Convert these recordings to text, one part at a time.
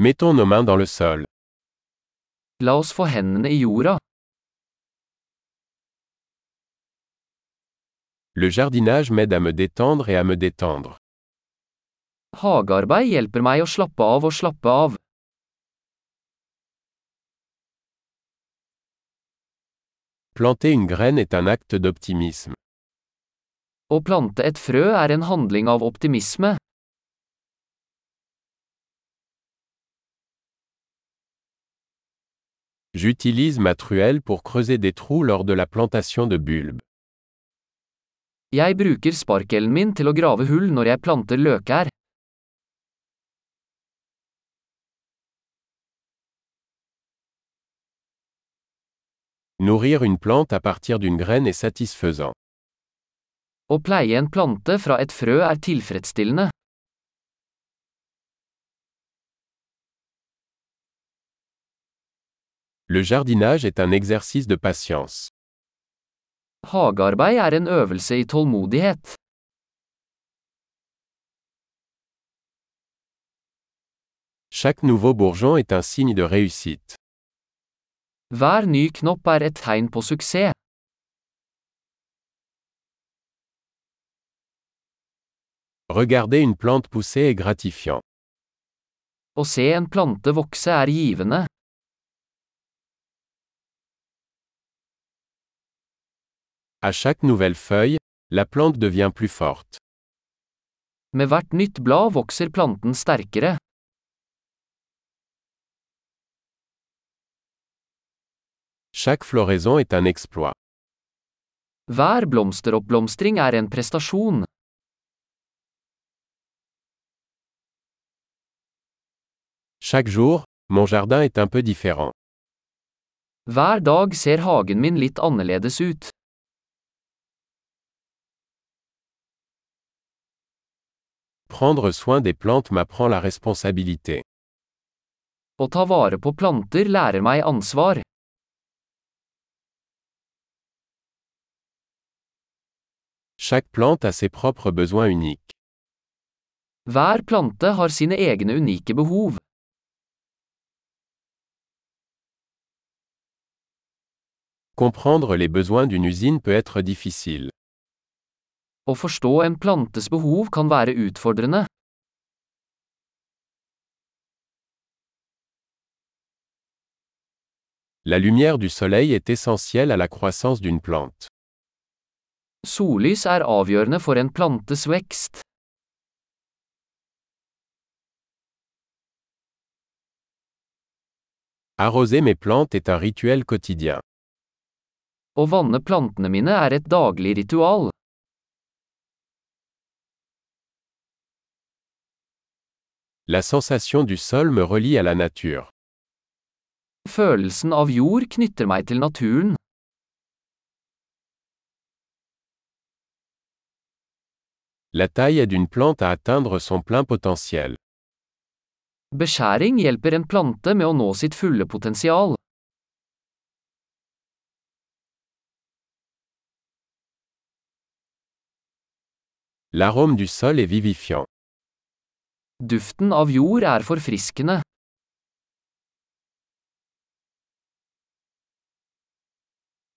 Mettons nos mains dans le sol. La oss få hendene i jorda. Le jardinage m'aide à me détendre et à me détendre. Hagearbeid hjelper meg å slappe av og slappe av. Planter une graine est un acte d'optimisme. Å plante et frø er en handling av optimisme. J'utilise ma truelle pour creuser des trous lors de la plantation de bulbes. Jeg bruker sparkelen min til å grave hull når jeg planter løkær. Nourrir une plante à partir d'une graine est satisfaisant. Å pleie en plante fra et frø er tilfredsstillende. Le jardinage est un exercice de patience. Hagearbeid er en øvelse i tålmodighet. Chaque nouveau bourgeon est un signe de réussite. Hver ny knopp er et tegn på suksess. Regarder une plante pousser est gratifiant. Å se en plante vokse er givende. À chaque nouvelle feuille, la plante devient plus forte. Med hvert nytt blad vokser planten sterkere. Chaque floraison est un exploit. Hver blomsteroppblomstring er en prestasjon. Chaque jour, mon jardin est un peu différent. Hver dag ser hagen min litt annerledes ut. Prendre soin des plantes m'apprend la responsabilité. Å ta vare på planter lærer meg ansvar. Chaque plante a ses propres besoins uniques. Hver plante har sine egne unike behov. Comprendre les besoins d'une usine peut être difficile. Å forstå en plantes behov kan være utfordrende. La lumière du soleil est essentielle à la croissance d'une plante. Sollys er avgjørende for en plantes vekst. Arroser mes plantes est un rituel quotidien. Å vanne plantene mine er et daglig ritual. La sensation du sol me relie à la nature. Følelsen av jord knytter meg til naturen. La taille aide une plante à atteindre son plein potentiel. Beskjæring hjelper en plante med å nå sitt fulle potensial. L'arôme du sol est vivifiant. Duften av jord er forfriskende.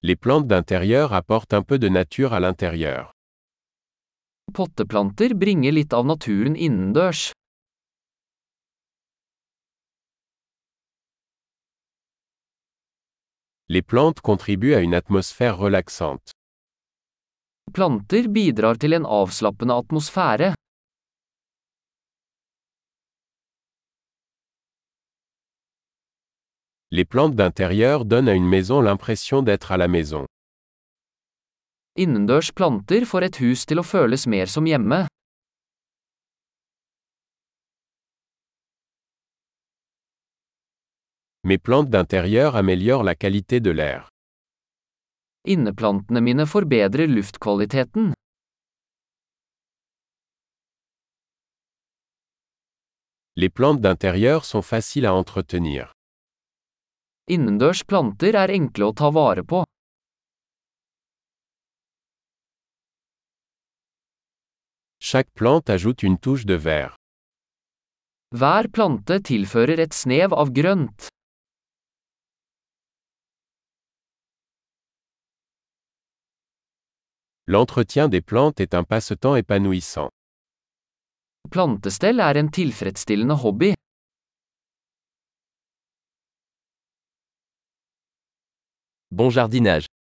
Les plantes d'intérieur apportent un peu de nature à l'intérieur. Potteplanter bringer litt av naturen innendørs. Les plantes contribuent à une atmosphère relaxante. Planter bidrar til en avslappende atmosfære. Les plantes d'intérieur donnent à une maison l'impression d'être à la maison. Innendørs planter får et hus til å føles mer som hjemme. Mes plantes d'intérieur améliorent la qualité de l'air. Inneplantene mine forbedrer luftkvaliteten. Les plantes d'intérieur sont faciles à entretenir. Innendørs planter er enkle å ta vare på. Chaque plante ajoute une touche de vert. Hver plante tilfører et snev av grønt. L'entretien des plantes est un passe-temps épanouissant. Plantestell er en tilfredsstillende hobby. Bon jardinage.